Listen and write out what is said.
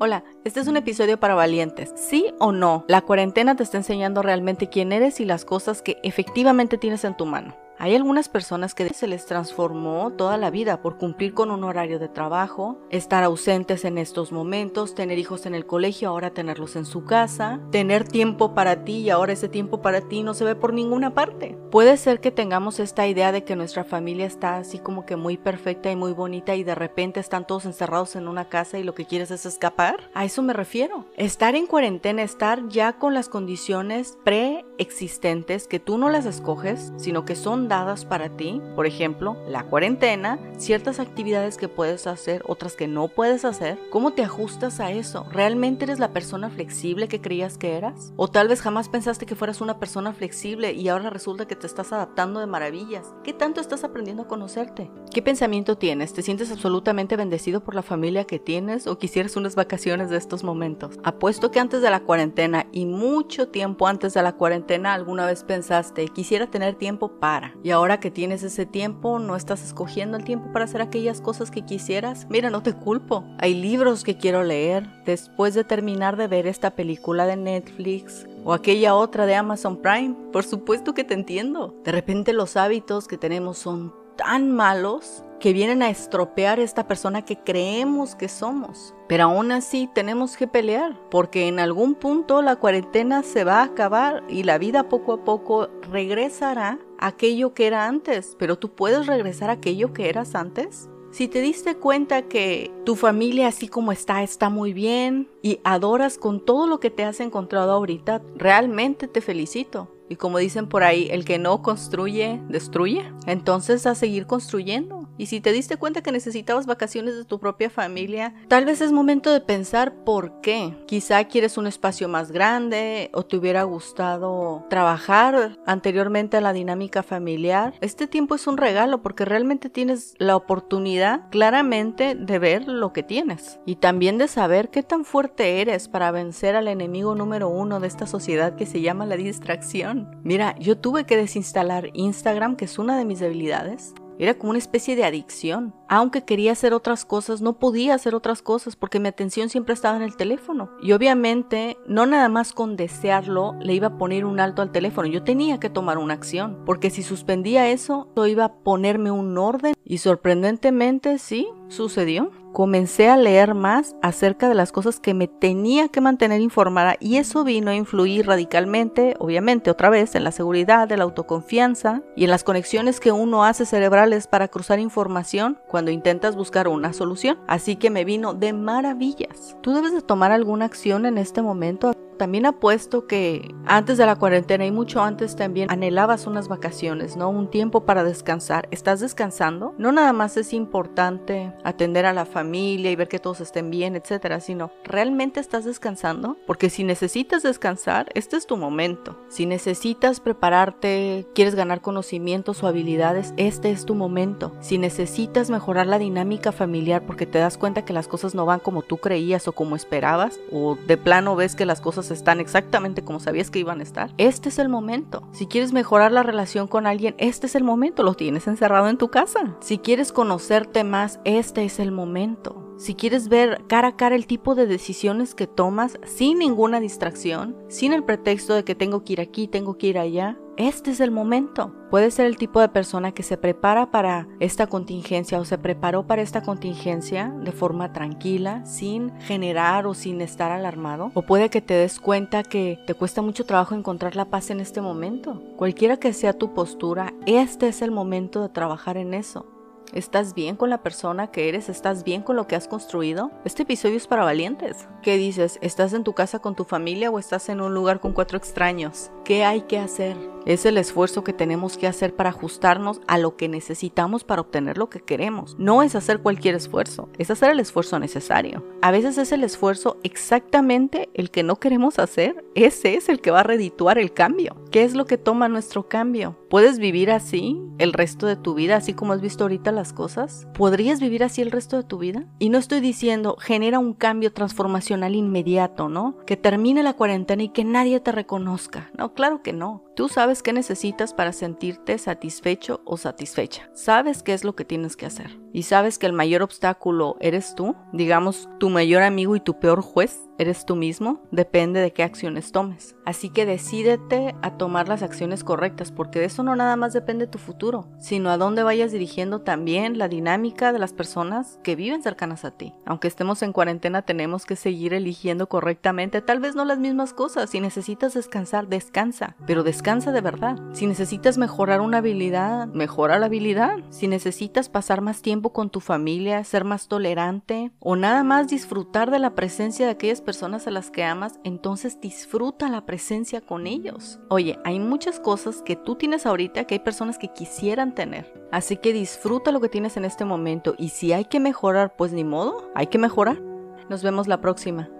Hola, este es un episodio para valientes. ¿Sí o no? La cuarentena te está enseñando realmente quién eres y las cosas que efectivamente tienes en tu mano. Hay algunas personas que se les transformó toda la vida por cumplir con un horario de trabajo, estar ausentes en estos momentos, tener hijos en el colegio, ahora tenerlos en su casa, tener tiempo para ti y ahora ese tiempo para ti no se ve por ninguna parte. Puede ser que tengamos esta idea de que nuestra familia está así como que muy perfecta y muy bonita y de repente están todos encerrados en una casa y lo que quieres es escapar. A eso me refiero. Estar en cuarentena, estar ya con las condiciones preexistentes que tú no las escoges, sino que son dadas para ti, por ejemplo, la cuarentena, ciertas actividades que puedes hacer, otras que no puedes hacer, ¿cómo te ajustas a eso? ¿Realmente eres la persona flexible que creías que eras? O tal vez jamás pensaste que fueras una persona flexible y ahora resulta que te estás adaptando de maravillas. ¿Qué tanto estás aprendiendo a conocerte? ¿Qué pensamiento tienes? ¿Te sientes absolutamente bendecido por la familia que tienes o quisieras unas vacaciones de estos momentos? Apuesto que antes de la cuarentena y mucho tiempo antes de la cuarentena alguna vez pensaste, quisiera tener tiempo para. Y ahora que tienes ese tiempo, no estás escogiendo el tiempo para hacer aquellas cosas que quisieras. Mira, no te culpo. Hay libros que quiero leer después de terminar de ver esta película de Netflix o aquella otra de Amazon Prime. Por supuesto que te entiendo. De repente los hábitos que tenemos son tan malos que vienen a estropear esta persona que creemos que somos. Pero aún así tenemos que pelear, porque en algún punto la cuarentena se va a acabar y la vida poco a poco regresará a aquello que era antes. Pero tú puedes regresar a aquello que eras antes. Si te diste cuenta que tu familia así como está está muy bien y adoras con todo lo que te has encontrado ahorita, realmente te felicito. Y como dicen por ahí, el que no construye, destruye. Entonces a seguir construyendo. Y si te diste cuenta que necesitabas vacaciones de tu propia familia, tal vez es momento de pensar por qué. Quizá quieres un espacio más grande o te hubiera gustado trabajar anteriormente a la dinámica familiar. Este tiempo es un regalo porque realmente tienes la oportunidad claramente de ver lo que tienes y también de saber qué tan fuerte eres para vencer al enemigo número uno de esta sociedad que se llama la distracción. Mira, yo tuve que desinstalar Instagram, que es una de mis debilidades, era como una especie de adicción. Aunque quería hacer otras cosas, no podía hacer otras cosas porque mi atención siempre estaba en el teléfono. Y obviamente, no nada más con desearlo, le iba a poner un alto al teléfono. Yo tenía que tomar una acción. Porque si suspendía eso, yo iba a ponerme un orden. Y sorprendentemente, sí, sucedió comencé a leer más acerca de las cosas que me tenía que mantener informada y eso vino a influir radicalmente, obviamente otra vez, en la seguridad, de la autoconfianza y en las conexiones que uno hace cerebrales para cruzar información cuando intentas buscar una solución. Así que me vino de maravillas. Tú debes de tomar alguna acción en este momento también apuesto que antes de la cuarentena y mucho antes también anhelabas unas vacaciones, ¿no? Un tiempo para descansar. ¿Estás descansando? No nada más es importante atender a la familia y ver que todos estén bien, etcétera, sino ¿realmente estás descansando? Porque si necesitas descansar, este es tu momento. Si necesitas prepararte, quieres ganar conocimientos o habilidades, este es tu momento. Si necesitas mejorar la dinámica familiar porque te das cuenta que las cosas no van como tú creías o como esperabas, o de plano ves que las cosas están exactamente como sabías que iban a estar, este es el momento. Si quieres mejorar la relación con alguien, este es el momento, lo tienes encerrado en tu casa. Si quieres conocerte más, este es el momento. Si quieres ver cara a cara el tipo de decisiones que tomas sin ninguna distracción, sin el pretexto de que tengo que ir aquí, tengo que ir allá, este es el momento. Puede ser el tipo de persona que se prepara para esta contingencia o se preparó para esta contingencia de forma tranquila, sin generar o sin estar alarmado. O puede que te des cuenta que te cuesta mucho trabajo encontrar la paz en este momento. Cualquiera que sea tu postura, este es el momento de trabajar en eso. ¿Estás bien con la persona que eres? ¿Estás bien con lo que has construido? Este episodio es para valientes. ¿Qué dices? ¿Estás en tu casa con tu familia o estás en un lugar con cuatro extraños? ¿Qué hay que hacer? Es el esfuerzo que tenemos que hacer para ajustarnos a lo que necesitamos para obtener lo que queremos. No es hacer cualquier esfuerzo, es hacer el esfuerzo necesario. A veces es el esfuerzo exactamente el que no queremos hacer. Ese es el que va a redituar el cambio. ¿Qué es lo que toma nuestro cambio? ¿Puedes vivir así el resto de tu vida, así como has visto ahorita las cosas? ¿Podrías vivir así el resto de tu vida? Y no estoy diciendo genera un cambio transformacional inmediato, ¿no? Que termine la cuarentena y que nadie te reconozca. No, claro que no. Tú sabes qué necesitas para sentirte satisfecho o satisfecha. Sabes qué es lo que tienes que hacer. Y sabes que el mayor obstáculo eres tú, digamos tu mayor amigo y tu peor juez, eres tú mismo, depende de qué acciones tomes. Así que decídete a tomar las acciones correctas, porque de eso no nada más depende tu futuro, sino a dónde vayas dirigiendo también la dinámica de las personas que viven cercanas a ti. Aunque estemos en cuarentena, tenemos que seguir eligiendo correctamente, tal vez no las mismas cosas. Si necesitas descansar, descansa, pero descansa de verdad. Si necesitas mejorar una habilidad, mejora la habilidad. Si necesitas pasar más con tu familia, ser más tolerante o nada más disfrutar de la presencia de aquellas personas a las que amas, entonces disfruta la presencia con ellos. Oye, hay muchas cosas que tú tienes ahorita que hay personas que quisieran tener. Así que disfruta lo que tienes en este momento y si hay que mejorar, pues ni modo, hay que mejorar. Nos vemos la próxima.